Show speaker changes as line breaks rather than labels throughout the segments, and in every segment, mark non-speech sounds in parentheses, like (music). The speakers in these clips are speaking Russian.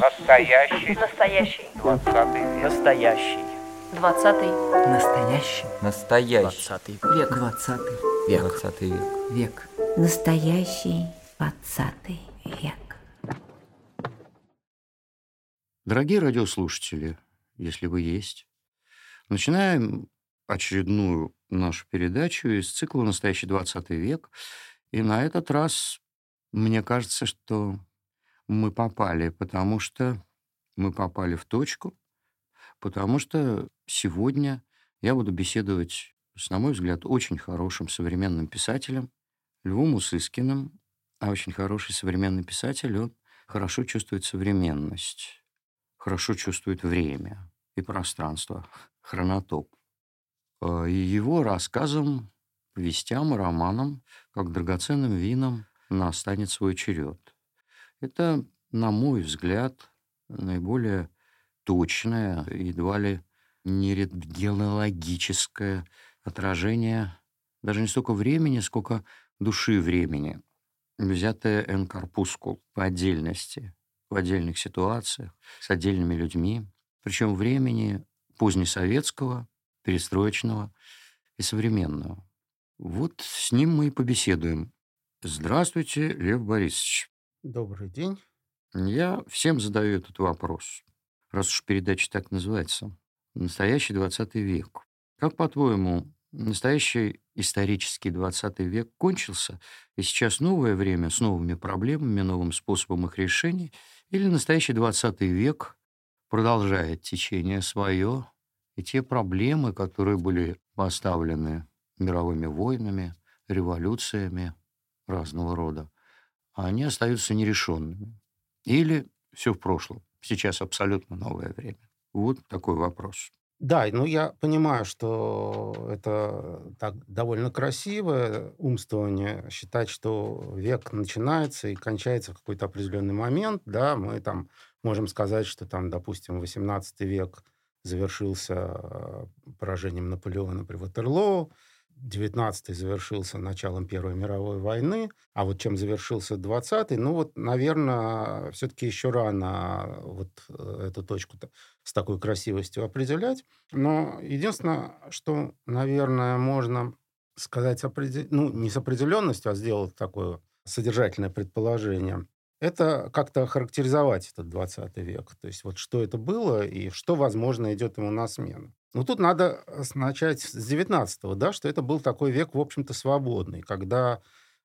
Настоящий.
Настоящий.
Двадцатый.
Настоящий.
Двадцатый.
Настоящий.
Настоящий.
Двадцатый век.
Двадцатый
Век.
Двадцатый век.
Век.
Настоящий двадцатый век.
Дорогие радиослушатели, если вы есть, начинаем очередную нашу передачу из цикла «Настоящий 20 век». И на этот раз мне кажется, что мы попали, потому что мы попали в точку, потому что сегодня я буду беседовать с, на мой взгляд, очень хорошим современным писателем Львом Усыскиным, а очень хороший современный писатель, он хорошо чувствует современность, хорошо чувствует время и пространство, хронотоп. А, И его рассказам, повестям и романам, как драгоценным винам, настанет свой черед. Это, на мой взгляд, наиболее точное, едва ли не геологическое отражение даже не столько времени, сколько души времени, взятое эн корпускул по отдельности, в отдельных ситуациях, с отдельными людьми, причем времени позднесоветского, перестроечного и современного. Вот с ним мы и побеседуем. Здравствуйте, Лев Борисович.
Добрый день.
Я всем задаю этот вопрос, раз уж передача так называется. Настоящий 20 век. Как, по-твоему, настоящий исторический 20 век кончился, и сейчас новое время с новыми проблемами, новым способом их решения, или настоящий 20 век продолжает течение свое, и те проблемы, которые были поставлены мировыми войнами, революциями разного рода, они остаются нерешенными. Или все в прошлом. Сейчас абсолютно новое время. Вот такой вопрос.
Да, ну я понимаю, что это так довольно красивое умствование, считать, что век начинается и кончается в какой-то определенный момент, да, мы там можем сказать, что там, допустим, 18 век завершился э, поражением Наполеона при Ватерлоо, 19 завершился началом Первой мировой войны, а вот чем завершился 20 ну вот, наверное, все-таки еще рано вот э, эту точку-то с такой красивостью определять. Но единственное, что, наверное, можно сказать, с определ... ну, не с определенностью, а сделать такое содержательное предположение, это как-то характеризовать этот 20 век. То есть вот что это было и что, возможно, идет ему на смену. Ну, тут надо начать с 19-го, да, что это был такой век, в общем-то, свободный, когда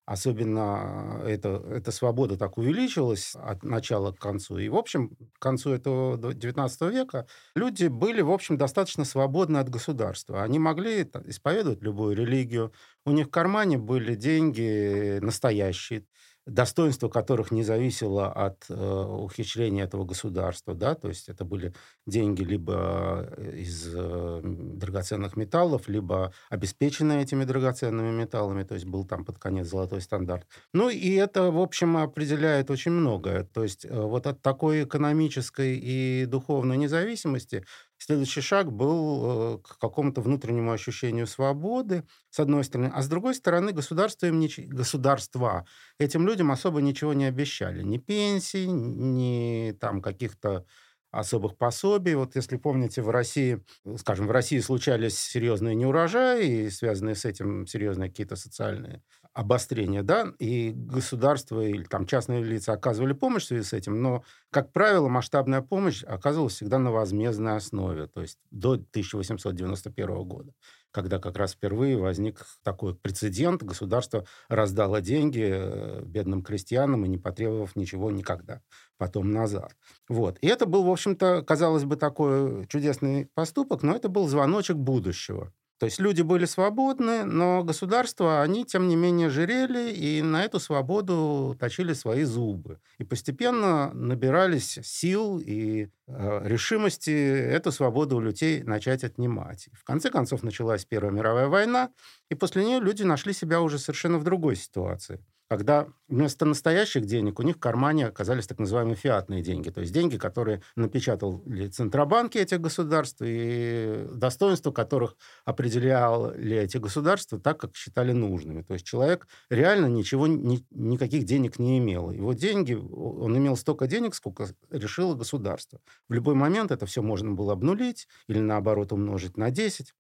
особенно эта, эта свобода так увеличилась от начала к концу. И, в общем, к концу этого 19 века люди были, в общем, достаточно свободны от государства. Они могли исповедовать любую религию. У них в кармане были деньги настоящие достоинство которых не зависело от э, ухищрения этого государства, да, то есть это были деньги либо из э, драгоценных металлов, либо обеспеченные этими драгоценными металлами, то есть был там под конец золотой стандарт. Ну и это, в общем, определяет очень многое. То есть э, вот от такой экономической и духовной независимости Следующий шаг был э, к какому-то внутреннему ощущению свободы, с одной стороны. А с другой стороны, государство им нич... государства этим людям особо ничего не обещали. Ни пенсий, ни там каких-то особых пособий. Вот если помните, в России, скажем, в России случались серьезные неурожаи и связанные с этим серьезные какие-то социальные обострения, да, и государство или там частные лица оказывали помощь в связи с этим, но, как правило, масштабная помощь оказывалась всегда на возмездной основе, то есть до 1891 года, когда как раз впервые возник такой прецедент, государство раздало деньги э, бедным крестьянам и не потребовав ничего никогда потом назад. Вот. И это был, в общем-то, казалось бы, такой чудесный поступок, но это был звоночек будущего. То есть люди были свободны, но государства, они, тем не менее, жирели и на эту свободу точили свои зубы. И постепенно набирались сил и э, решимости эту свободу у людей начать отнимать. В конце концов началась Первая мировая война, и после нее люди нашли себя уже совершенно в другой ситуации. Когда вместо настоящих денег у них в кармане оказались так называемые фиатные деньги, то есть деньги, которые напечатали центробанки этих государств и достоинство которых определяли эти государства так, как считали нужными. То есть человек реально ничего, ни, никаких денег не имел. Его деньги, он имел столько денег, сколько решило государство. В любой момент это все можно было обнулить или наоборот умножить на 10.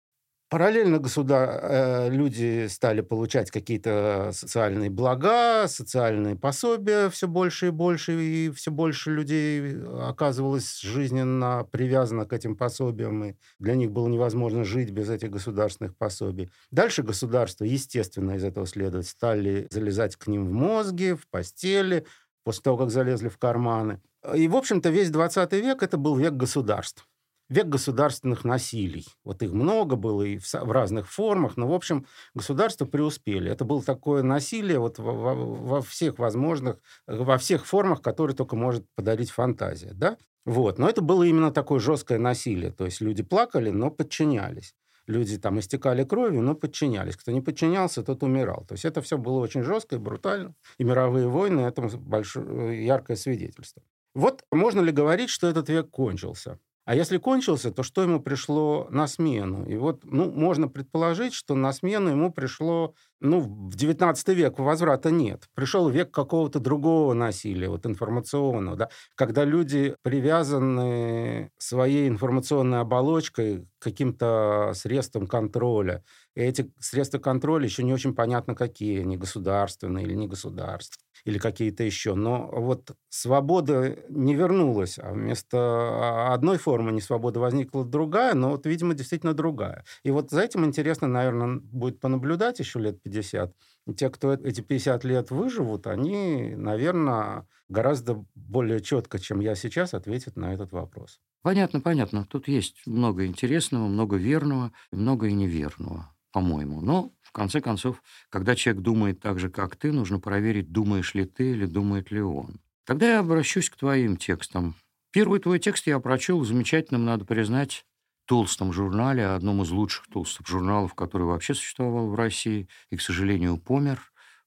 Параллельно государ... Э, люди стали получать какие-то социальные блага, социальные пособия все больше и больше, и все больше людей оказывалось жизненно привязано к этим пособиям, и для них было невозможно жить без этих государственных пособий. Дальше государство, естественно, из этого следует, стали залезать к ним в мозги, в постели, после того, как залезли в карманы. И, в общем-то, весь 20 век это был век государств век государственных насилий. Вот их много было и в, в разных формах, но, в общем, государства преуспели. Это было такое насилие вот во, во, во всех возможных, во всех формах, которые только может подарить фантазия, да? Вот. Но это было именно такое жесткое насилие. То есть люди плакали, но подчинялись. Люди там истекали кровью, но подчинялись. Кто не подчинялся, тот умирал. То есть это все было очень жестко и брутально. И мировые войны этому большое, яркое свидетельство. Вот можно ли говорить, что этот век кончился? А если кончился, то что ему пришло на смену? И вот, ну, можно предположить, что на смену ему пришло, ну, в 19 век возврата нет. Пришел век какого-то другого насилия, вот информационного, да, когда люди привязаны своей информационной оболочкой к каким-то средствам контроля. И эти средства контроля еще не очень понятно какие, они государственные или не государственные или какие-то еще. Но вот свобода не вернулась, а вместо одной формы несвободы возникла другая, но вот, видимо, действительно другая. И вот за этим интересно, наверное, будет понаблюдать еще лет 50. И те, кто эти 50 лет выживут, они, наверное, гораздо более четко, чем я сейчас, ответят на этот вопрос.
Понятно, понятно. Тут есть много интересного, много верного, много и неверного, по-моему. Но конце концов, когда человек думает так же, как ты, нужно проверить, думаешь ли ты или думает ли он. Тогда я обращусь к твоим текстам. Первый твой текст я прочел в замечательном, надо признать, толстом журнале, одном из лучших толстых журналов, который вообще существовал в России и, к сожалению, помер,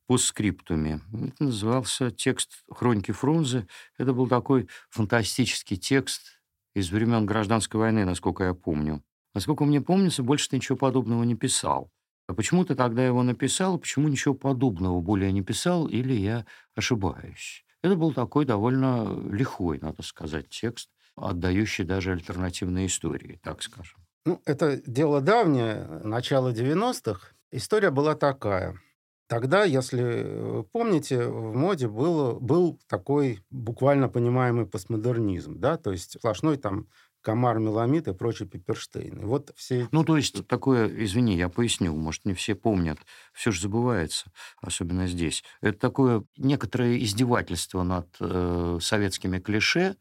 по скриптуме. Это назывался текст «Хроники Фрунзе». Это был такой фантастический текст из времен Гражданской войны, насколько я помню. Насколько мне помнится, больше ты ничего подобного не писал. А почему ты тогда его написал, почему ничего подобного более не писал, или я ошибаюсь? Это был такой довольно лихой, надо сказать, текст, отдающий даже альтернативные истории, так скажем.
Ну, это дело давнее, начало 90-х. История была такая. Тогда, если помните, в моде было, был такой буквально понимаемый постмодернизм, да, то есть сплошной там комар, меламид и прочие пиперштейны. Вот все...
Ну, то есть такое, извини, я поясню, может, не все помнят, все же забывается, особенно здесь. Это такое некоторое издевательство над э, советскими клише,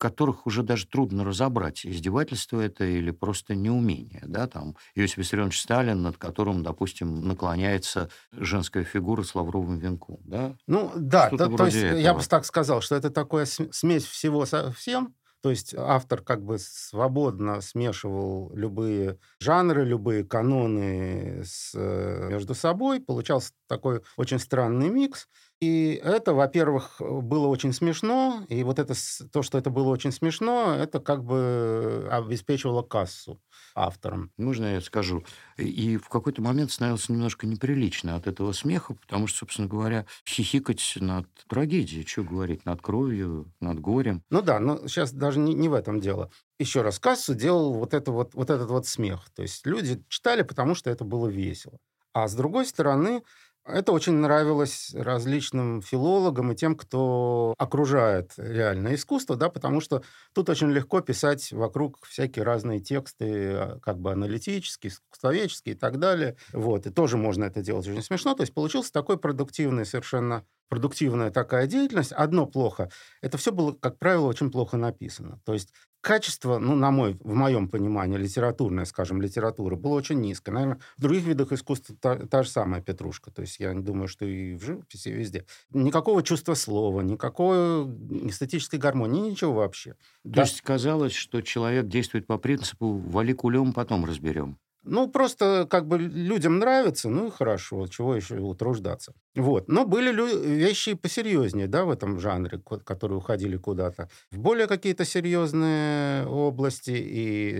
которых уже даже трудно разобрать, издевательство это или просто неумение. Да? Там Иосиф Виссарионович Сталин, над которым, допустим, наклоняется женская фигура с лавровым венком. Да?
Ну да, то, то есть этого. я бы так сказал, что это такое смесь всего со всем, то есть автор как бы свободно смешивал любые жанры, любые каноны с, э, между собой. Получался такой очень странный микс. И это, во-первых, было очень смешно, и вот это, то, что это было очень смешно, это как бы обеспечивало кассу авторам.
Можно я скажу? И в какой-то момент становилось немножко неприлично от этого смеха, потому что, собственно говоря, хихикать над трагедией, что говорить, над кровью, над горем.
Ну да, но сейчас даже не, не в этом дело. Еще раз, кассу делал вот, это вот, вот этот вот смех. То есть люди читали, потому что это было весело. А с другой стороны, это очень нравилось различным филологам и тем, кто окружает реальное искусство, да, потому что тут очень легко писать вокруг всякие разные тексты, а, как бы аналитические, искусствоведческие и так далее. Вот, и тоже можно это делать очень смешно. То есть получился такой продуктивный совершенно продуктивная такая деятельность. Одно плохо. Это все было, как правило, очень плохо написано. То есть качество, ну, на мой, в моем понимании, литературная, скажем, литература, было очень низкое. Наверное, в других видах искусства та, та же самая петрушка. То есть я не думаю, что и в живописи, и везде. Никакого чувства слова, никакой эстетической гармонии, ничего вообще.
То да. есть казалось, что человек действует по принципу «вали кулем, потом разберем».
Ну, просто как бы людям нравится, ну и хорошо, чего еще утруждаться. Вот. Но были лю- вещи посерьезнее, да, в этом жанре, ко- которые уходили куда-то в более какие-то серьезные области и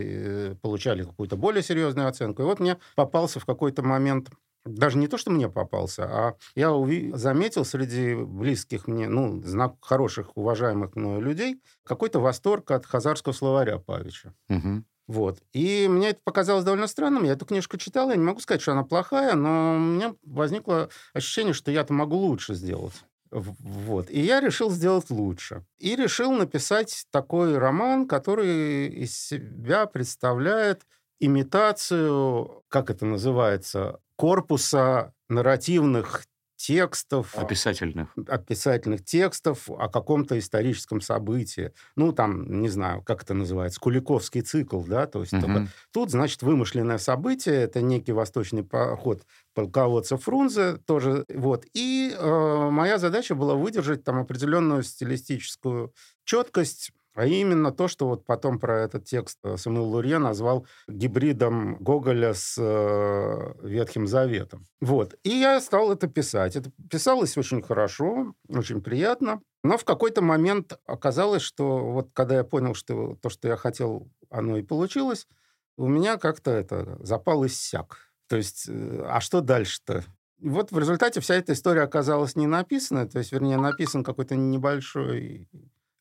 э, получали какую-то более серьезную оценку. И вот мне попался в какой-то момент даже не то, что мне попался, а я уви- заметил среди близких мне, ну, знак хороших, уважаемых мною людей, какой-то восторг от хазарского словаря Павича.
Мгм.
Вот. И мне это показалось довольно странным. Я эту книжку читал, я не могу сказать, что она плохая, но у меня возникло ощущение, что я-то могу лучше сделать. Вот. И я решил сделать лучше. И решил написать такой роман, который из себя представляет имитацию, как это называется, корпуса нарративных текстов,
Описательных.
описательных текстов о каком-то историческом событии. Ну, там, не знаю, как это называется, Куликовский цикл, да, то есть только
Мгм.
тут, значит, вымышленное событие, это некий восточный поход полководца Фрунзе тоже, вот. И э, моя задача была выдержать там определенную стилистическую четкость, а именно то, что вот потом про этот текст э, Самуил Лурье назвал гибридом Гоголя с э, Ветхим Заветом. Вот. И я стал это писать. Это писалось очень хорошо, очень приятно. Но в какой-то момент оказалось, что вот когда я понял, что то, что я хотел, оно и получилось, у меня как-то это запал иссяк. То есть, э, а что дальше-то? Вот в результате вся эта история оказалась не написана, то есть, вернее, написан какой-то небольшой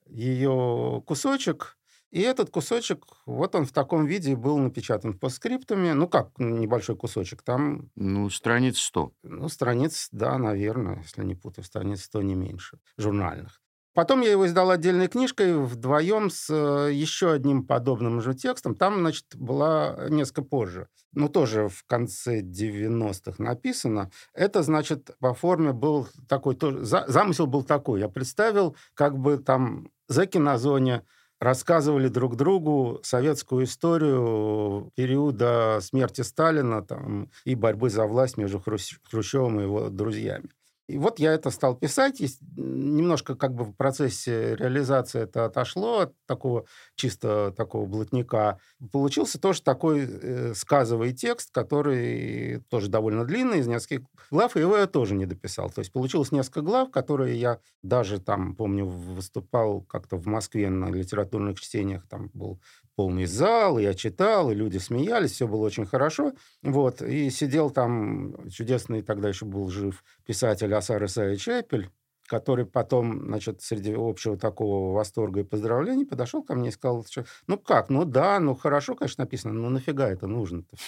ее кусочек, и этот кусочек, вот он в таком виде был напечатан по скриптами. Ну, как небольшой кусочек, там,
Ну, страниц 100.
ну, страниц, да, наверное, если не путаю, страниц 100 не меньше, журнальных. Потом я его издал отдельной книжкой вдвоем с э, еще одним подобным же текстом. Там, значит, была несколько позже, но тоже в конце 90-х написано. Это, значит, по форме был такой... тоже- за- замысел был такой. Я представил, как бы там зэки на зоне рассказывали друг другу советскую историю периода смерти Сталина там, и борьбы за власть между Хрущ- Хрущевым и его друзьями. И вот я это стал писать, и немножко как бы в процессе реализации это отошло от такого чисто такого блатника. Получился тоже такой э, сказовый текст, который тоже довольно длинный, из нескольких глав, и его я тоже не дописал. То есть получилось несколько глав, которые я даже там, помню, выступал как-то в Москве на литературных чтениях, там был полный зал, я читал, и люди смеялись, все было очень хорошо. Вот, и сидел там чудесный, тогда еще был жив, писатель Асар Исаевич Эпель, который потом, значит, среди общего такого восторга и поздравлений подошел ко мне и сказал, что, ну как, ну да, ну хорошо, конечно, написано, но нафига это нужно-то? (laughs)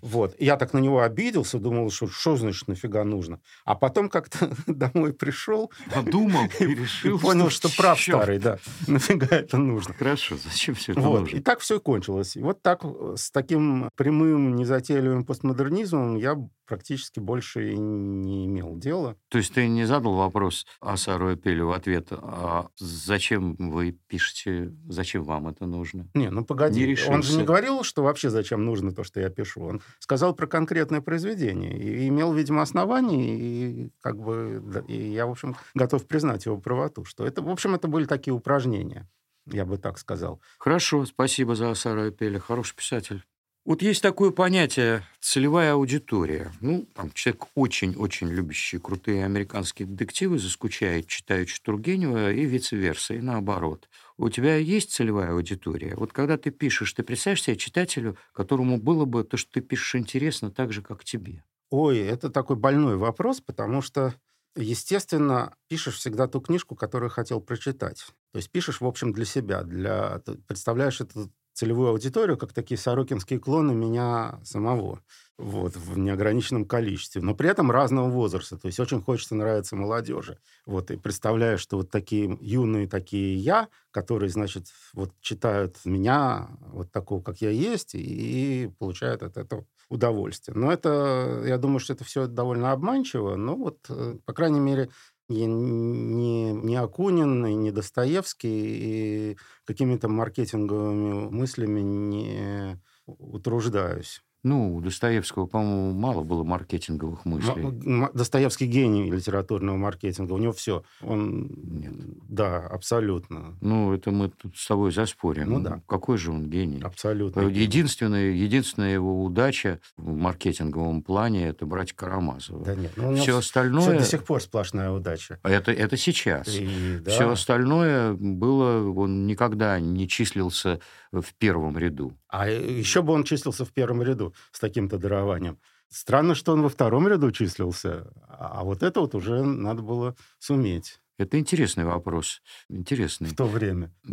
Вот. Я так на него обиделся, думал, что что значит нафига нужно? А потом как-то (laughs) домой пришел
Подумал (laughs) и решил,
понял, что прав старый, да. Нафига это нужно?
Хорошо, зачем все это нужно?
И так все и кончилось. И вот так э, с таким прямым, незатейливым постмодернизмом я практически больше и не имел дела.
То есть ты не задал вопрос Асару Эпелю в ответ, а зачем вы пишете, зачем вам это нужно?
Не, ну погоди.
Не
Он же не говорил, что вообще зачем нужно то, что я пишу. Он сказал про конкретное произведение. И имел, видимо, основания, и как бы... да, И я, в общем, готов признать его правоту, что это, в общем, это были такие упражнения, я бы так сказал.
Хорошо, спасибо за Асара Эпеля, хороший писатель. Вот есть такое понятие целевая аудитория. Ну, там человек очень-очень любящий крутые американские детективы, заскучает, читающий Тургенева, и vice-versa, и наоборот. У тебя есть целевая аудитория? Вот когда ты пишешь, ты представляешь себе читателю, которому было бы то, что ты пишешь, интересно так же, как тебе?
Ой, это такой больной вопрос, потому что, естественно, пишешь всегда ту книжку, которую хотел прочитать. То есть пишешь, в общем, для себя, для... представляешь эту целевую аудиторию, как такие сорокинские клоны меня самого, вот, в неограниченном количестве, но при этом разного возраста. То есть очень хочется нравиться молодежи. Вот, и представляешь, что вот такие юные такие я, которые, значит, вот читают меня, вот такого, как я есть, и получают от этого удовольствие. Но это, я думаю, что это все довольно обманчиво, но вот, э, по крайней мере, не, не, не Акунин, и не Достоевский, и какими-то маркетинговыми мыслями не утруждаюсь.
Ну, у Достоевского, по-моему, мало было маркетинговых мыслей.
Достоевский гений литературного маркетинга. У него все. Он...
Нет.
Да, абсолютно.
Ну, это мы тут с тобой заспорим.
Ну да.
Какой же он гений?
Абсолютно.
Единственная, единственная его удача в маркетинговом плане – это брать Карамазова.
Да нет, ну,
Все остальное...
до сих пор сплошная удача.
Это, это сейчас.
И, да.
Все остальное было, он никогда не числился в первом ряду.
А еще бы он числился в первом ряду с таким-то дарованием. Странно, что он во втором ряду числился, а вот это вот уже надо было суметь
Это интересный вопрос. Интересный.
в то время.
Это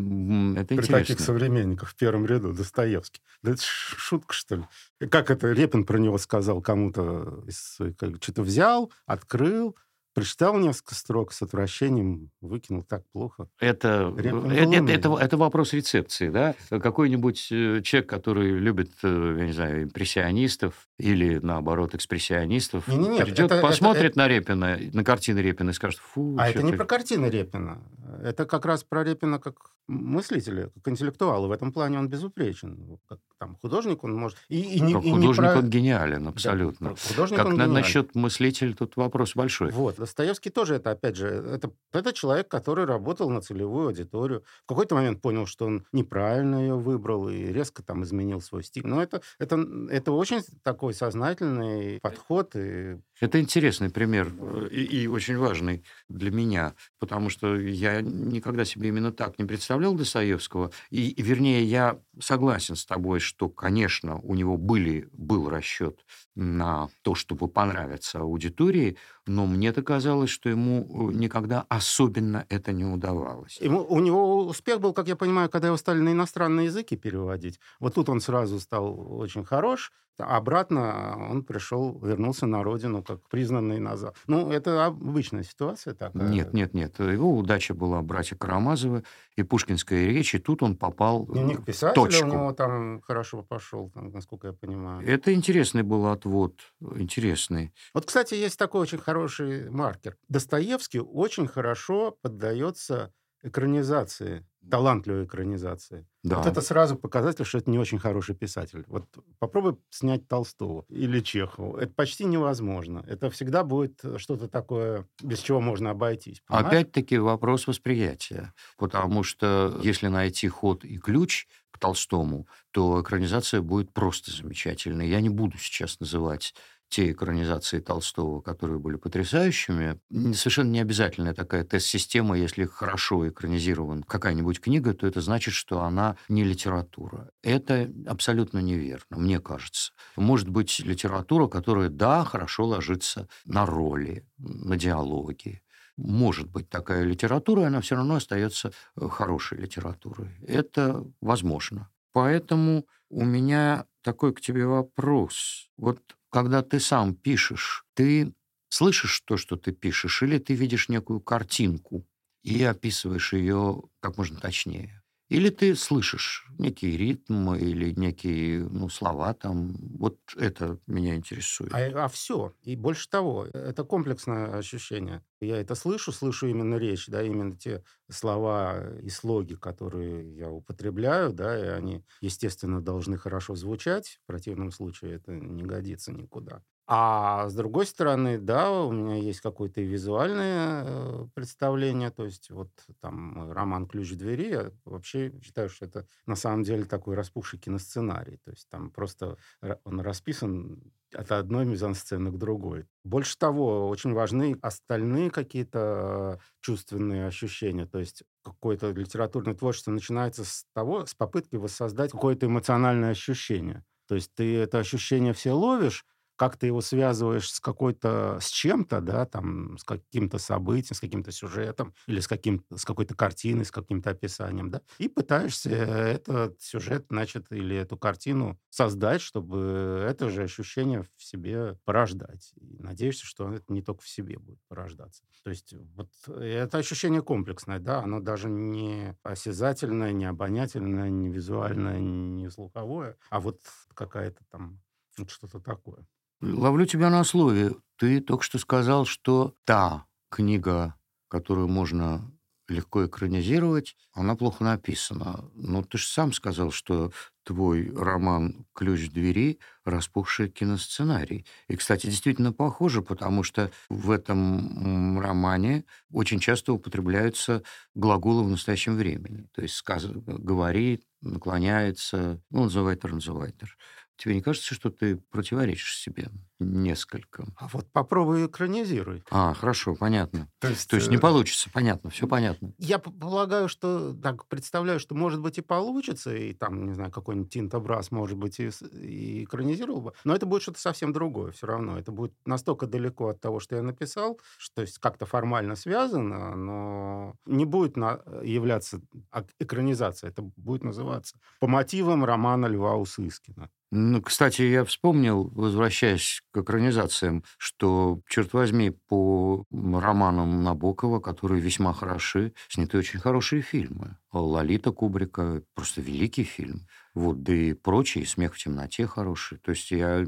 При
интересно.
таких современниках в первом ряду Достоевский. Да это шутка, что ли? Как это Репин про него сказал кому-то? Что-то взял, открыл, прочитал несколько строк с отвращением, выкинул так плохо.
Это,
Репин
это, это, это- это вопрос рецепции, да? Какой-нибудь э, человек, который любит, э, я не знаю, импрессионистов или, наоборот, экспрессионистов,
Не-не-не,
придет,
это- это-
посмотрит на Репина, на картины Репина и скажет, фу,
А это не про картины Репина. Это как раз про Репина как мыслителя, как интеллектуала. В этом плане он безупречен. Как там художник он может... И, и не,
Как
и не
художник
про-
он гениален,
Да,
абсолютно.
про художник
как
он
на-
гениален.
насчет мыслителя тут вопрос большой.
Вот. Достоевский тоже это, опять же, это, это человек, который работал на целевую аудиторию. В какой-то момент понял, что он неправильно ее выбрал и резко там изменил свой стиль. Но это, это, это очень такой сознательный подход. И
Это интересный пример э, и, и очень важный для меня, потому что я никогда себе именно так не представлял Достоевского. И, вернее, я согласен с тобой, что, конечно, у него были, был расчет на то, чтобы понравиться аудитории, но мне-то казалось, что ему э, никогда особенно это не удавалось.
Ему, у него успех был, как я понимаю, когда его стали на иностранные языки переводить. Вот тут он сразу стал очень хорош, обратно он пришел, вернулся на родину, как признанный назад. Ну, это обычная ситуация такая.
Нет, нет, нет. Его удача была братья Карамазовы и Пушкинская речь, и тут он попал
Дневник писателя
точку.
у него там хорошо пошел, там, насколько я понимаю.
Это интересный был отвод, интересный.
Вот, кстати, есть такой очень хороший маркер. Достоевский очень хорошо поддается экранизации, талантливой экранизации.
Да.
Вот это сразу показатель, что это не очень хороший писатель. Вот попробуй снять Толстого или Чехова. Это почти невозможно. Это всегда будет что-то такое, без чего можно обойтись. понимаешь?
Опять-таки вопрос восприятия. Потому что если найти ход и ключ к Толстому, то экранизация будет просто замечательной. Я не буду сейчас называть те экранизации Толстого, которые были потрясающими. Совершенно не обязательная такая тест-система. Если хорошо экранизирована какая-нибудь книга, то это значит, что она не литература. Это абсолютно неверно, мне кажется. Может быть литература, которая, да, хорошо ложится на роли, на диалоги, может быть такая литература, она все равно остается э, хорошей литературой. Это возможно. Поэтому у меня такой к тебе вопрос. Вот когда ты сам пишешь, ты слышишь то, что ты пишешь, или ты видишь некую картинку и описываешь ее как можно точнее? Или ты слышишь некий ритм или некие ну, слова там. Вот это меня интересует.
А, все. И больше того, это комплексное ощущение. Я это слышу, слышу именно речь, да, именно те слова и слоги, которые я употребляю, да, и они, естественно, должны хорошо звучать. В противном случае это не годится никуда. А с другой стороны, да, у меня есть какое-то визуальное э, представление, то есть вот там роман «Ключ к двери», я вообще считаю, что это на самом деле такой распухший киносценарий, то есть там просто он расписан от одной мизансцены к другой. Больше того, очень важны остальные какие-то чувственные ощущения, то есть какое-то литературное творчество начинается с того, с попытки воссоздать какое-то эмоциональное ощущение. То есть ты это ощущение все ловишь, как ты его связываешь с какой-то, с чем-то, да, там, с каким-то событием, с каким-то сюжетом, или с, каким, с какой-то картиной, с каким-то описанием, да, и пытаешься этот сюжет, значит, или эту картину создать, чтобы это же ощущение в себе порождать. И надеешься, что это не только в себе будет порождаться. То есть вот это ощущение комплексное, да, оно даже не осязательное, не обонятельное, не визуальное, не слуховое, а вот какая-то там вот что-то такое.
Ловлю тебя на слове. Ты только что сказал, что та книга, которую можно легко экранизировать, она плохо написана. Но ты же сам сказал, что твой роман «Ключ двери» распухший киносценарий. И, кстати, действительно похоже, потому что в этом романе очень часто употребляются глаголы в настоящем времени. То есть сказ... говорит, наклоняется, ну, называйтер, называйтер. Тебе не кажется, что ты противоречишь себе несколько?
А вот попробуй экранизируй.
А, хорошо, понятно.
То есть,
То есть не
э,
получится, понятно, все понятно.
Я полагаю, что так представляю, что может быть и получится, и там, не знаю, какой-нибудь Тинто Брас, может быть, и, и экранизировал бы, но это будет что-то совсем другое все равно. Это будет настолько далеко от того, что я написал, что есть как-то формально связано, но не будет на- являться ак- экранизацией, это будет называться по мотивам романа Льва Усыскина.
Ну, кстати, я вспомнил, возвращаясь к экранизациям, что, черт возьми, по романам Набокова, которые весьма хороши, сняты очень хорошие фильмы. «Лолита» Кубрика – просто великий фильм. Вот, да и прочие, «Смех в темноте» хороший. То есть я,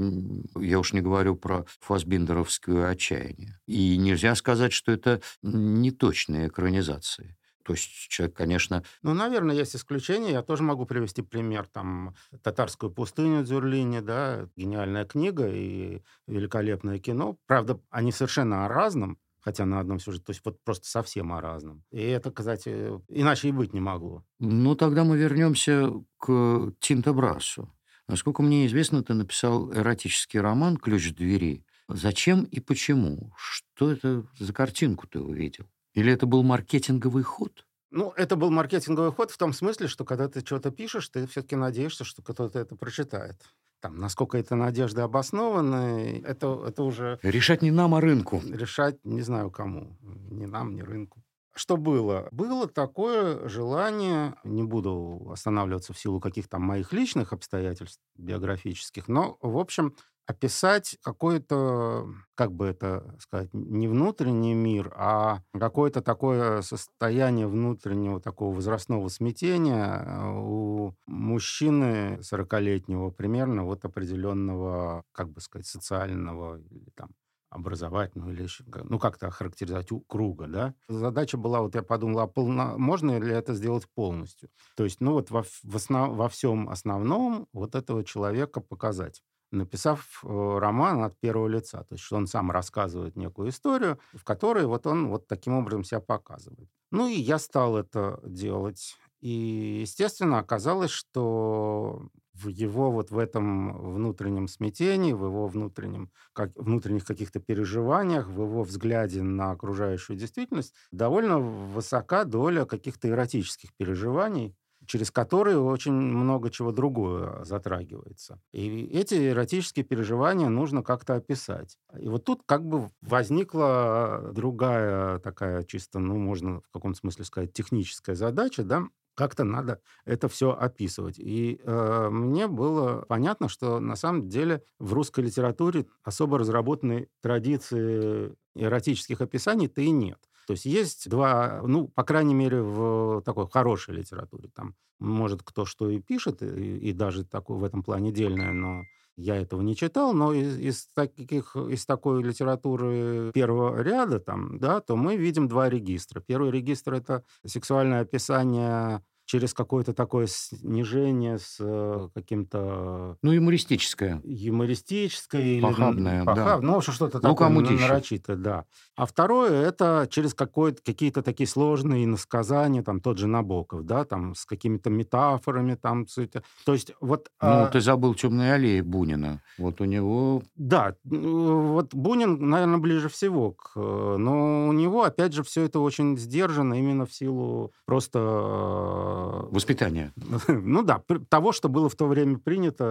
я уж не говорю про фасбиндеровское отчаяние. И нельзя сказать, что это неточные экранизации. То есть человек, конечно,
Ну, наверное, есть исключения. Я тоже могу привести пример. Там «Татарскую пустыню» Дзюрлини, да, гениальная книга и великолепное кино. Правда, они совершенно о разном, хотя на одном сюжете, то есть вот просто совсем о разном. И это, кстати, иначе и быть не могло.
Ну, тогда мы вернемся к Тинто Брасу. Насколько мне известно, ты написал эротический роман «Ключ двери». Зачем и почему? Что это за картинку ты увидел? Или это был маркетинговый ход?
Ну, это был маркетинговый ход в том смысле, что когда ты что-то пишешь, ты все-таки надеешься, что кто-то это прочитает. Там, насколько это надежды обоснованы, это, это уже
Решать не нам, а рынку.
решать не знаю кому, ни нам, ни рынку. Что было? Было такое желание, не буду останавливаться в силу каких-то моих личных обстоятельств биографических, но, в общем, описать какой-то, как бы это сказать, не внутренний мир, а какое-то такое состояние внутреннего такого возрастного смятения э, у мужчины 40-летнего примерно вот определенного, как бы сказать, социального или там образовательного или еще, ну, как-то охарактеризовать у круга, да. Задача была, вот я подумал, а полно- можно ли это сделать полностью? То есть, ну, вот во, в основ- во всем основном вот этого человека показать написав э, роман от первого лица. То есть, что он сам рассказывает некую историю, в которой вот он вот таким образом себя показывает. Ну, и я стал это делать. И, естественно, оказалось, что в его вот в этом внутреннем смятении, в его внутреннем, как, внутренних каких-то переживаниях, в его взгляде на окружающую действительность довольно высока доля каких-то эротических переживаний, через которые очень много чего другое затрагивается. И эти эротические переживания нужно как-то описать. И вот тут как бы возникла другая такая чисто, ну, можно в каком-то смысле сказать, техническая задача, да, как-то надо это все описывать. И э, мне было понятно, что на самом деле в русской литературе особо разработанной традиции эротических описаний-то и нет. То есть есть два, ну, по крайней мере, в такой хорошей литературе. Там, может, кто что и пишет, и, и даже такой в этом плане дельное, но я этого не читал, но из, из таких, из такой литературы первого ряда, там, да, то мы видим два регистра. Первый регистр — это сексуальное описание через какое-то такое снижение с э, каким-то
Ну, юмористическое.
юмористическое или
Похабное, да.
похаб- ну, что-то
Ну,
такое
кому
нарочитое, да. А второе это через какие-то такие сложные иносказания, там тот же Набоков, да, там с какими-то метафорами, там, то есть вот...
Ну,
а,
ты забыл «Темные аллеи» Бунина. Вот у него...
да, ну, вот Бунин, наверное, ближе всего к... э, Но у него, опять же, все это очень сдержано именно в силу просто... э,
Воспитание. (laughs)
Ну да, того, что было в то время принято,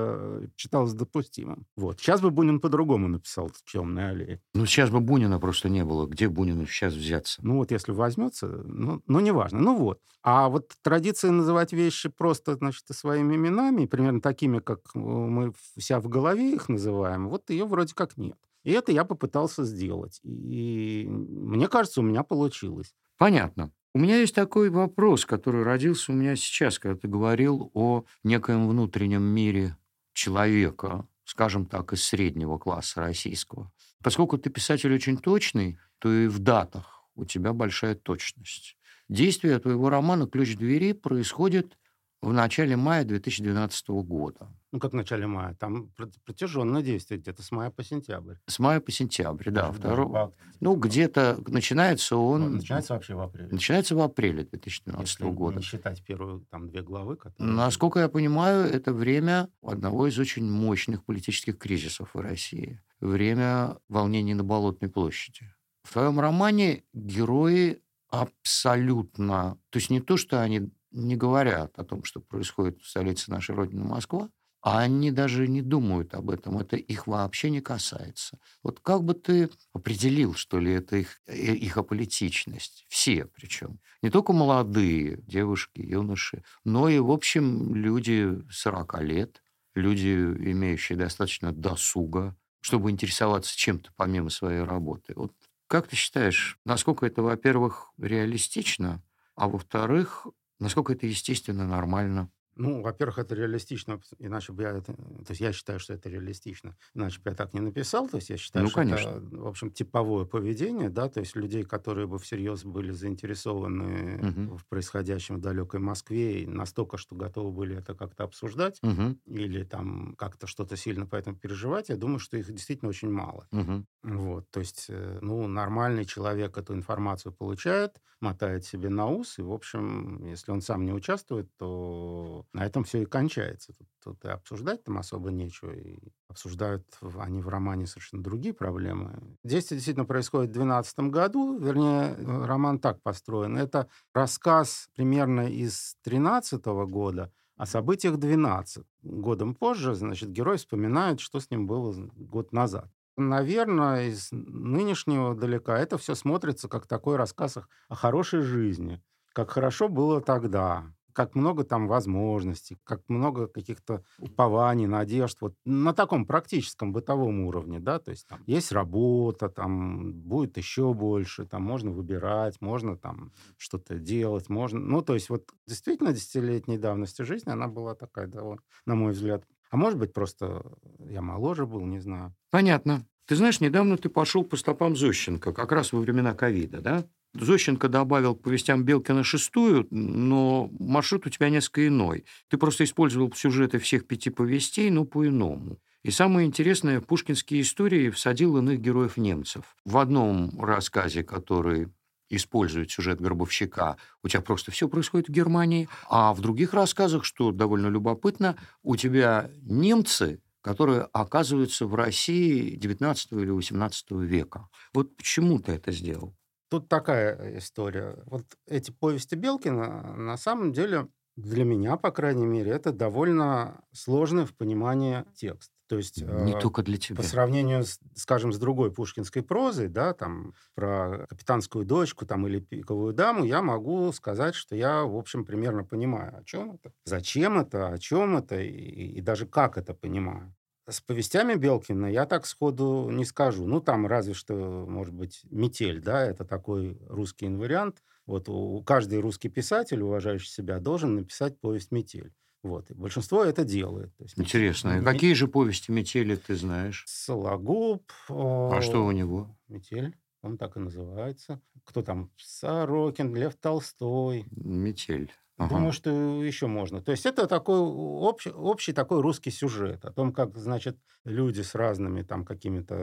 э, считалось допустимым. Вот. Сейчас бы Бунин по-другому написал «Темные аллеи».
Ну, сейчас бы Бунина просто не было. Где Бунину сейчас взяться?
Ну вот если возьмется, ну, ну неважно. Ну вот. А вот традиция называть вещи просто, значит, своими именами, примерно такими, как э, мы в- себя в голове их называем, вот ее вроде как нет. И это я попытался сделать. И мне кажется, у меня получилось.
Понятно. У меня есть такой вопрос, который родился у меня сейчас, когда ты говорил о некоем внутреннем мире человека, скажем так, из среднего класса российского. Поскольку ты писатель очень точный, то и в датах у тебя большая точность. Действие твоего романа «Ключ двери» происходит в начале мая 2012 года.
Ну, как в начале мая. Там протяженное действие где-то с мая по сентябрь.
С мая по сентябрь, да.
Даже-
Второ-
даже по-
Ну, где-то начинается он...
Он начинается вообще в апреле.
начинается в апреле 2012
Если
года.
не считать первую там две главы, которые...
Насколько я понимаю, это время одного из очень мощных политических кризисов в России. Время волнений на Болотной площади. В твоем романе герои абсолютно... То есть не то, что они не говорят о том, что происходит в столице нашей Родины Москва, а они даже не думают об этом. Это их вообще не касается. Вот как бы ты определил, что ли, это их, э, их аполитичность? Все причем. Не только молодые девушки, юноши, но и, в общем, люди 40 лет, люди, имеющие достаточно досуга, чтобы интересоваться чем-то помимо своей работы. Вот как ты считаешь, насколько это, во-первых, реалистично, а во-вторых, насколько это естественно, нормально?
Ну, во-первых, это реалистично, иначе бы я это... То есть я считаю, что это реалистично, иначе бы я так не написал. То есть я считаю,
Ну,
что
конечно.
это, в общем, типовое поведение, да, то есть людей, которые бы всерьез были заинтересованы
Мгм.
в происходящем в далекой Москве и настолько, что готовы были это как-то обсуждать
Мгм,
или там как-то что-то сильно по этому переживать, я думаю, что их действительно очень мало.
мгм.
Вот, то есть, э, ну, нормальный человек эту информацию получает, мотает себе на ус, и, в общем, если он сам не участвует, то на этом все и кончается. Тут, тут и обсуждать там особо нечего, и обсуждают они в романе совершенно другие проблемы. Действие действительно происходит в 2012 году, вернее, э, роман так построен. Это рассказ примерно из 2013 года, о событиях 12. Годом позже, значит, герой вспоминает, что с ним было год назад. Наверное, из нынешнего далека это все смотрится как такой рассказ о хорошей жизни. Как хорошо было тогда, как много там возможностей, как много каких-то упований, надежд. Вот на таком практическом бытовом уровне, да, то есть там есть работа, там будет еще больше, там можно выбирать, можно там что-то делать, можно... Ну, то есть вот действительно десятилетней давности жизни она была такая, да, вот, на мой взгляд. А может быть, просто я моложе был, не знаю.
Понятно. Ты знаешь, недавно ты пошел по стопам Зощенко, как раз во времена ковида, да? Зощенко добавил к повестям Белкина шестую, но маршрут у тебя несколько иной. Ты просто использовал сюжеты всех пяти повестей, но по-иному. И самое интересное, пушкинские истории всадил иных героев немцев. В одном рассказе, который использует сюжет Гробовщика, у тебя просто все происходит в Германии, а в других рассказах, что довольно любопытно, у тебя немцы, которые оказываются в России 19 или 18 века. Вот почему ты это сделал?
Тут такая история. Вот эти повести Белкина, на самом деле, для меня, по крайней мере, это довольно сложный в понимании текст. То есть
Не
э,
только для тебя.
по сравнению, с, скажем, с другой пушкинской прозой, да, там про капитанскую дочку там, или пиковую даму, я могу сказать, что я, в общем, примерно понимаю, о чем это, зачем это, о чем это и, и даже как это понимаю. С повестями Белкина я так сходу не скажу. Ну, там разве что, может быть, «Метель», да, это такой русский инвариант. Вот у каждый русский писатель, уважающий себя, должен написать повесть «Метель». Вот. И большинство это делает. То есть
Интересно. И
ме-
Какие же повести метели ты знаешь?
Сологуб.
А что у него?
Метель, он так и называется. Кто там? Сорокин, Лев Толстой.
Метель. Ага.
Думаю, что еще можно. То есть это такой общий, общий такой русский сюжет о том, как, значит, люди с разными там какими-то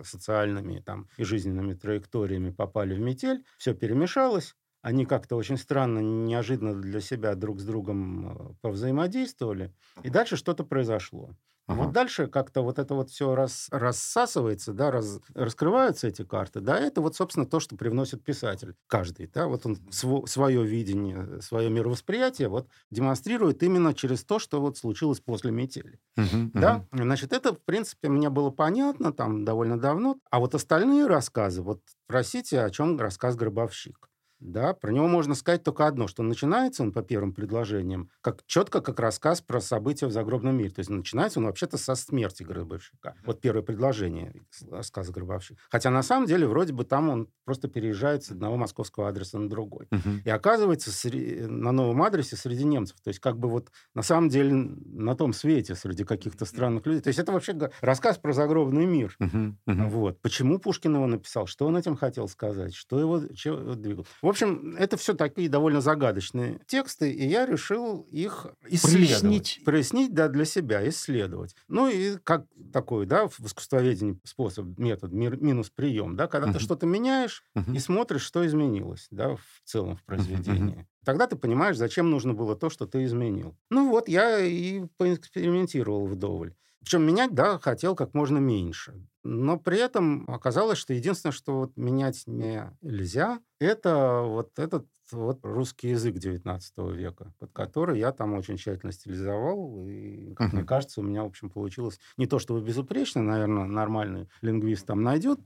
э, социальными там и жизненными траекториями попали в метель, все перемешалось, они как-то очень странно, неожиданно для себя друг с другом э, повзаимодействовали, и дальше что-то произошло.
Ага.
Вот дальше как-то вот это вот все рас, рассасывается, да, раз- раскрываются эти карты, да, это вот, собственно, то, что привносит писатель каждый, да, вот он свое видение, свое мировосприятие вот демонстрирует именно через то, что вот случилось после метели.
Мгм,
Да, значит, это, в принципе, мне было понятно там довольно давно. А вот остальные рассказы, вот спросите, о чем рассказ «Гробовщик». Да, про него можно сказать только одно, что начинается он по первым предложениям как четко как рассказ про события в загробном мире. То есть начинается он вообще-то со смерти Гробовщика. Вот первое предложение рассказа Гробовщик. Хотя на самом деле вроде бы там он просто переезжает с одного московского адреса на другой.
мгм.
И оказывается сре- на новом адресе среди немцев. То есть как бы вот на самом деле на том свете среди каких-то странных людей. То есть это вообще рассказ про загробный мир.
Мгм, мгм.
Вот. Почему Пушкин его написал? Что он этим хотел сказать? Что его чего двигал? В общем, это все такие довольно загадочные тексты, и я решил их исследовать.
Прояснить.
Прояснить, да, для себя, исследовать. Ну и как такой, да, в искусствоведении способ, метод, мир- минус прием, да, когда
Мгм.
ты что-то меняешь
Мгм.
и смотришь, что изменилось, да, в целом в произведении. Тогда ты понимаешь, зачем нужно было то, что ты изменил. Ну вот, я и поэкспериментировал вдоволь. Причем менять, да, хотел как можно меньше. Но при этом оказалось, что единственное, что вот менять нельзя, это вот этот вот русский язык XIX века, под который я там очень тщательно стилизовал. И, как мне
Мгм.
кажется, у меня, в общем, получилось не то чтобы безупречно, наверное, нормальный лингвист там найдет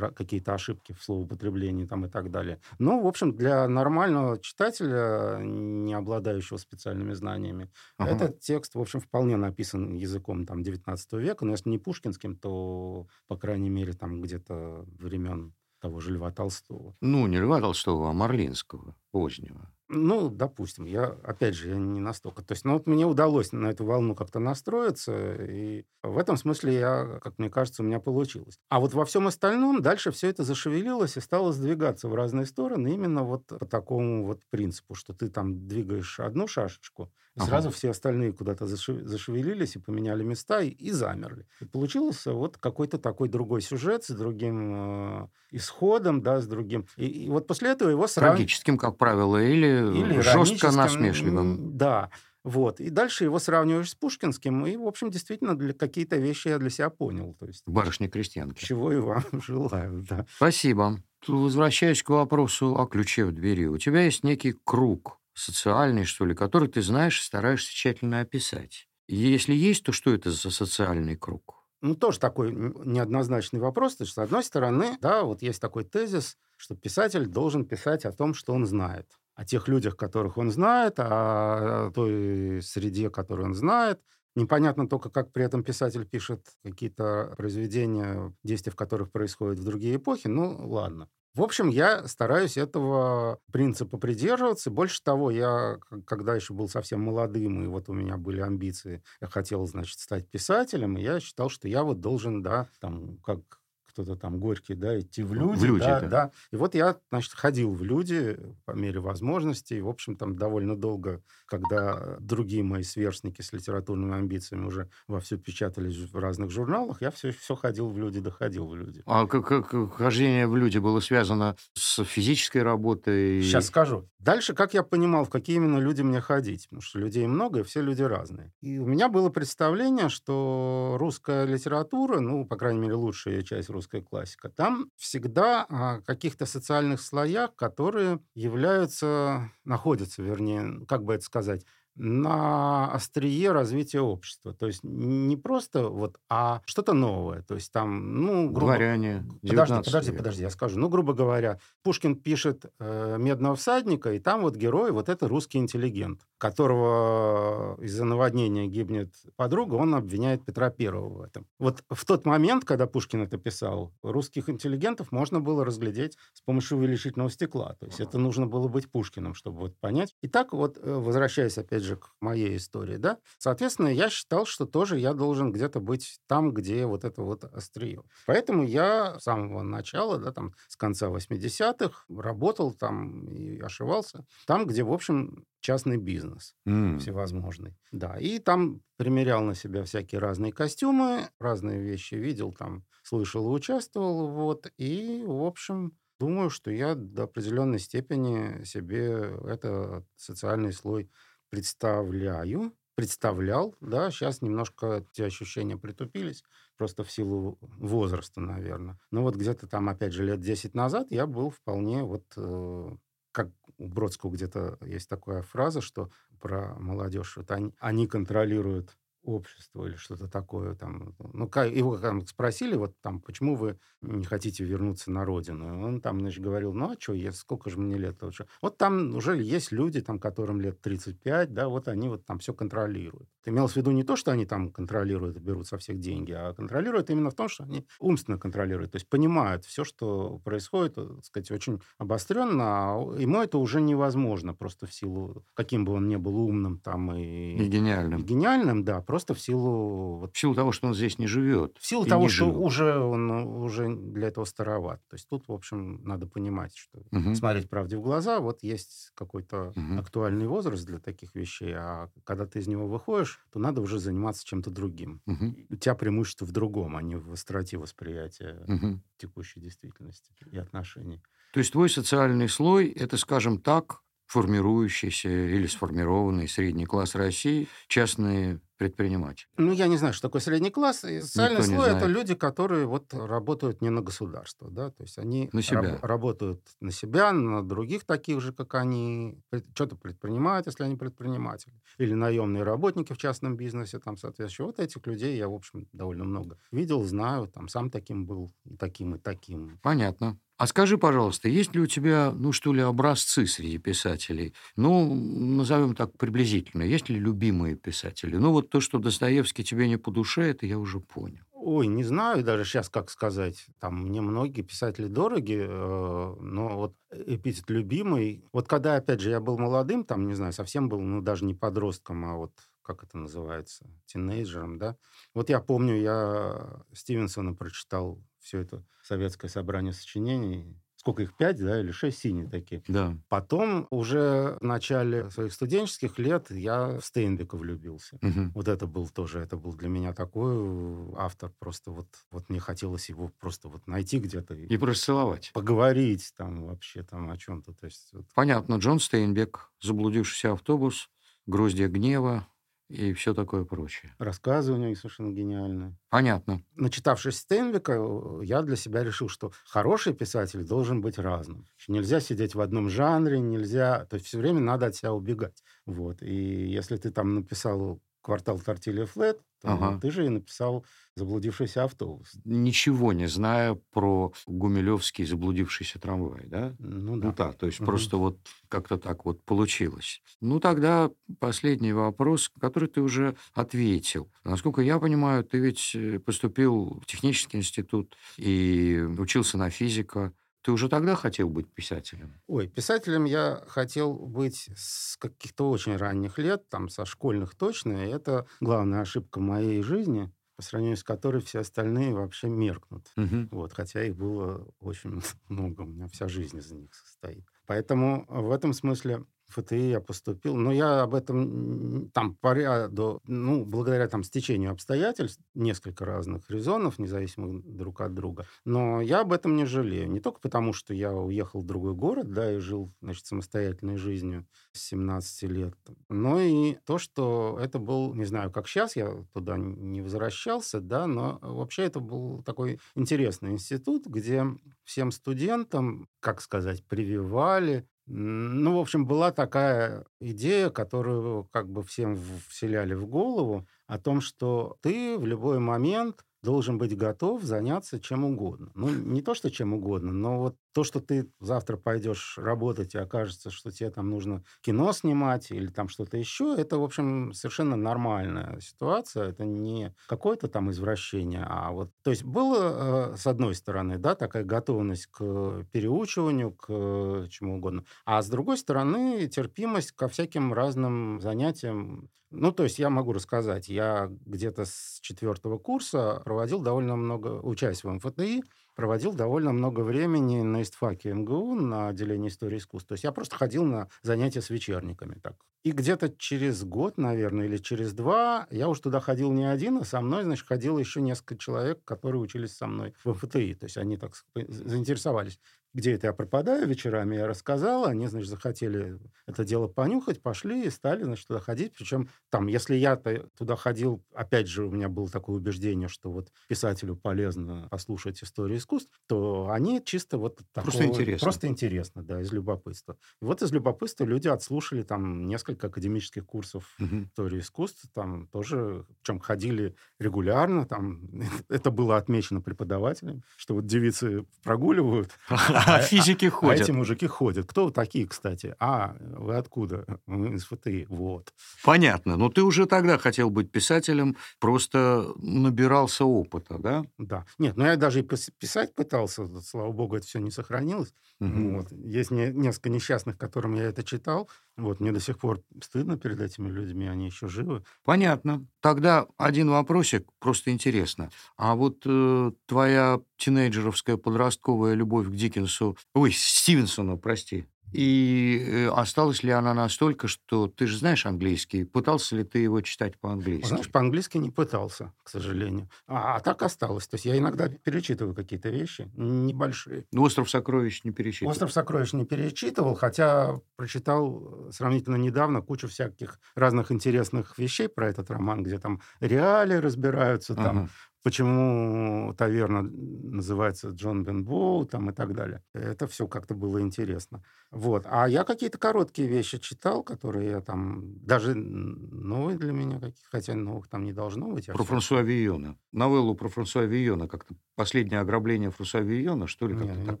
какие-то ошибки в словоупотреблении там и так далее. Но, в общем, для нормального читателя, не обладающего специальными знаниями,
Ага.
этот текст, в общем, вполне написан языком там 19 века, но если не пушкинским, то, по крайней мере, там где-то времен того же Льва Толстого.
Ну, не Льва Толстого, а Марлинского, позднего.
Ну, допустим, я, опять же, я не настолько. То есть, ну, вот мне удалось на эту волну как-то настроиться, и в этом смысле я, как мне кажется, у меня получилось. А вот во всем остальном дальше все это зашевелилось и стало сдвигаться в разные стороны именно вот по такому вот принципу, что ты там двигаешь одну шашечку, и
Ага.
сразу все остальные куда-то зашевелились и поменяли места, и, и замерли. И получился вот какой-то такой другой сюжет с другим э, исходом, да, с другим. И, и вот после этого его сравнивали...
Трагическим, как правило, или,
Или
жестко насмешливым.
Да. Вот. И дальше его сравниваешь с Пушкинским, и, в общем, действительно, для какие-то вещи я для себя понял. То есть,
Барышня-крестьянки.
чего и вам (laughs) желаю, да.
Спасибо. Возвращаясь к вопросу о ключе в двери. У тебя есть некий круг социальный, что ли, который ты знаешь и стараешься тщательно описать. И Если есть, то что это за социальный круг?
Ну, тоже такой неоднозначный вопрос. То есть, с одной стороны, да, вот есть такой тезис, что писатель должен писать о том, что он знает. О тех людях, которых он знает, о той среде, которую он знает. Непонятно только, как при этом писатель пишет какие-то произведения, действия в которых происходят в другие эпохи. Ну, ладно. В общем, я стараюсь этого принципа придерживаться. Больше того, я, когда еще был совсем молодым, и вот у меня были амбиции, я хотел, значит, стать писателем, и я считал, что я вот должен, да, там, как кто-то там Горький, да, идти в люди.
В люди,
да,
да.
да. И вот я, значит, ходил в люди по мере возможностей. В общем, там довольно долго, когда другие мои сверстники с литературными амбициями уже вовсю печатались в разных журналах, я все, все ходил в люди, доходил в люди.
А как, как хождение в люди было связано с физической работой?
Сейчас скажу. Дальше, как я понимал, в какие именно люди мне ходить, потому что людей много, и все люди разные. И у меня было представление, что русская литература, ну, по крайней мере, лучшая часть русская классика, там всегда о каких-то социальных слоях, которые являются, находятся, вернее, как бы это сказать, на острие развития общества. То есть не просто вот, а что-то новое. То есть там, ну, грубо
Дворяне,
Подожди,
19
подожди,
век.
подожди, я скажу. Ну, грубо говоря, Пушкин пишет э, «Медного всадника», и там вот герой, вот это русский интеллигент, которого из-за наводнения гибнет подруга, он обвиняет Петра Первого в этом. Вот в тот момент, когда Пушкин это писал, русских интеллигентов можно было разглядеть с помощью увеличительного стекла. То есть это нужно было быть Пушкиным, чтобы вот понять. И так вот, э, возвращаясь опять же к моей истории, да, соответственно, я считал, что тоже я должен где-то быть там, где вот это вот острие. Поэтому я с самого начала, да, там, с конца 80-х работал там и ошивался там, где, в общем, частный бизнес
М.
всевозможный. Да, и там примерял на себя всякие разные костюмы, разные вещи видел, там, слышал и участвовал, вот, и, в общем, думаю, что я до определенной степени себе это социальный слой представляю, представлял, да, сейчас немножко эти ощущения притупились, просто в силу возраста, наверное. Но вот где-то там, опять же, лет 10 назад я был вполне вот, э, как у Бродского где-то есть такая фраза, что про молодежь, вот они, они контролируют общество или что-то такое там. Ну, ка- его там спросили, вот там, почему вы не хотите вернуться на родину? И он там, значит, говорил, ну, а что, я, сколько же мне лет? Вот, вот там уже есть люди, там, которым лет 35, да, вот они вот там все контролируют. Ты имел в виду не то, что они там контролируют и берут со всех деньги, а контролируют именно в том, что они умственно контролируют, то есть понимают все, что происходит, э, так сказать, очень обостренно, а ему это уже невозможно просто в силу, каким бы он ни был умным там и,
И гениальным.
гениальным, да, просто в силу вот
В силу того, что он здесь не живет.
в силу того, что уже он э, уже для этого староват. То есть тут, в общем, надо понимать, что
Мгм.
смотреть правде в глаза, вот есть какой-то
Мгм.
актуальный возраст для таких вещей, а когда ты из него выходишь, то надо уже заниматься чем-то другим.
Мгм.
У тебя преимущество в другом, а не в остроте восприятия
Мгм.
текущей действительности и отношений.
То есть твой социальный слой – это, скажем так, формирующийся или сформированный средний класс России, частные предприниматели.
Ну, я не знаю, что такое средний класс. И социальный
Никто
слой – это люди, которые вот работают не на государство, да, то есть они
На себя.
раб- работают на себя, на других таких же, как они, что-то предпринимают, если они предприниматели, или наемные работники в частном бизнесе, там, соответственно. Вот этих людей я, в общем, довольно много видел, знаю, там, сам таким был, и таким, и таким.
Понятно. А скажи, пожалуйста, есть ли у тебя, ну что ли, образцы среди писателей? Ну, назовем так приблизительно. Есть ли любимые писатели? Ну, вот то, что Достоевский тебе не по душе, это я уже понял.
Ой, не знаю даже сейчас, как сказать. Там мне многие писатели дороги, э, но вот эпитет любимый. Вот когда, опять же, я был молодым, там, не знаю, совсем был, ну, даже не подростком, а вот как это называется, тинейджером, да. Вот я помню, я Стивенсона прочитал все это советское собрание сочинений. Сколько их, пять, да, или шесть синие такие.
Да.
Потом уже в начале своих студенческих лет я в Стейнбека влюбился.
Мгм.
Вот это был тоже, это был для меня такой автор, просто вот, вот мне хотелось его просто вот найти где-то и
И расцеловать.
поговорить там вообще там о чем-то. То есть вот
Понятно. Джон Стейнбек, «Заблудившийся автобус», «Гроздья гнева» и все такое прочее.
рассказы у него совершенно гениальные.
Понятно.
Начитавшись Стейнбека, э, я для себя решил, что хороший писатель должен быть разным. Нельзя сидеть в одном жанре, нельзя... То есть все время надо от себя убегать. Вот. И если ты там написал «Квартал Тортилья Флет»,
Ага.
ты же и написал «Заблудившийся автобус».
Ничего не зная про Гумилевский заблудившийся трамвай, да?
Ну
Ну
да.
да, то есть
Мгм.
просто вот как-то так вот получилось. Ну тогда последний вопрос, который ты уже ответил. Насколько я понимаю, ты ведь э, поступил в технический институт и учился на физика. Ты уже тогда хотел быть писателем?
Ой, писателем я хотел быть с каких-то очень ранних лет, там, со школьных точно. И это главная ошибка моей жизни, по сравнению с которой все остальные вообще меркнут.
Мгм.
Вот, хотя их было очень (laughs) много, у меня вся жизнь из них состоит. Поэтому в этом смысле ФТИ я поступил. Но я об этом там по ряду, ну, благодаря там стечению обстоятельств, несколько разных резонов, независимых друг от друга. Но я об этом не жалею. Не только потому, что я уехал в другой город, да, и жил, значит, самостоятельной жизнью с 17 лет, но и то, что это был, не знаю, как сейчас, я туда не возвращался, да, но вообще это был такой интересный институт, где всем студентам, как сказать, прививали Ну, в общем, была такая идея, которую как бы всем вселяли в голову, о том, что ты в любой момент должен быть готов заняться чем угодно. Ну, не то, что чем угодно, но вот то, что ты завтра пойдешь работать, и окажется, что тебе там нужно кино снимать или там что-то еще, это, в общем, совершенно нормальная ситуация. Это не какое-то там извращение, а вот... То есть было, э, с одной стороны, да, такая готовность к переучиванию, к чему угодно, а с другой стороны, терпимость ко всяким разным занятиям. Ну, то есть я могу рассказать, я где-то с четвертого курса проводил довольно много, учась в МФТИ, проводил довольно много времени на истфаке МГУ, на отделении истории искусств. То есть я просто ходил на занятия с вечерниками. Так. И где-то через год, наверное, или через два, я уж туда ходил не один, а со мной, значит, ходило еще несколько человек, которые учились со мной в МФТИ. То есть они так ск- заинтересовались, где это я пропадаю вечерами. Я рассказал, они, значит, захотели это дело понюхать, пошли и стали, значит, туда ходить. Причем там, если я туда ходил, опять же, у меня было такое убеждение, что вот писателю полезно послушать историю искусств, то они чисто вот
Просто
такого-
интересно.
Просто интересно, да, из любопытства. И вот из любопытства люди отслушали там несколько академических курсов истории искусств, там тоже, причем ходили регулярно, там (laughs) это было отмечено преподавателем, что вот девицы прогуливают, (laughs)
А физики
А
ходят.
эти мужики ходят. Кто вы такие, кстати? А, вы откуда? Мы (laughs) из ФТИ. Вот.
Понятно. Но ты уже тогда хотел быть писателем, просто набирался опыта, да?
Да. Нет, ну я даже и пис- писать пытался, слава богу, это все не сохранилось.
Мгм.
Вот. Есть не- несколько несчастных, которым я это читал. Вот. Мне до сих пор стыдно перед этими людьми, они еще живы.
Понятно. Тогда один вопросик, просто интересно. А вот э, твоя тинейджеровская подростковая любовь к Диккенсу, ой, Стивенсону, прости, и э, осталась ли она настолько, что ты же знаешь английский, пытался ли ты его читать по-английски?
Знаешь, по-английски не пытался, к сожалению. А, а так осталось. То есть я иногда перечитываю какие-то вещи небольшие.
Ну, «Остров сокровищ» не перечитывал.
«Остров сокровищ» не перечитывал, хотя прочитал э, сравнительно недавно кучу всяких разных интересных вещей про этот роман, где там реалии разбираются, там
Ага.
Почему таверна называется Джон Бенбоу там и так далее. Это все как-то было интересно. Вот. А я какие-то короткие вещи читал, которые я там... Даже новые для меня какие хотя новых там не должно быть. я
Про Франсуа Вийона. Новеллу про Франсуа Вийона, как-то «Последнее ограбление Франсуа Вийона», что ли? Как-то
не
так?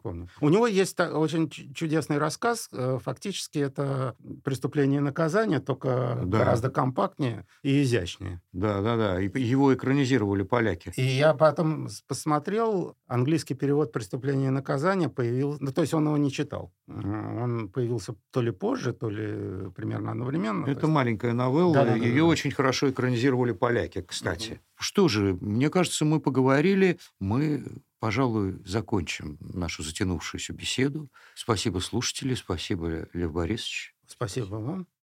помню. У него есть очень чу- чудесный рассказ. э, Фактически это преступление и наказание, только
Да.
гораздо компактнее и изящнее.
Да, да, да. И его экранизировали поляки.
И я потом посмотрел, английский перевод «Преступление и наказание» появился... Ну, то есть он его не читал. Э, Он появился то ли позже, то ли примерно одновременно. То
Это
есть-
маленькая новелла,
Да-да-да-да-да.
ее очень хорошо экранизировали поляки, кстати. Что же, мне кажется, мы поговорили, мы, пожалуй, закончим нашу затянувшуюся беседу. Спасибо, слушатели, спасибо, Лев Борисович.
Спасибо вам.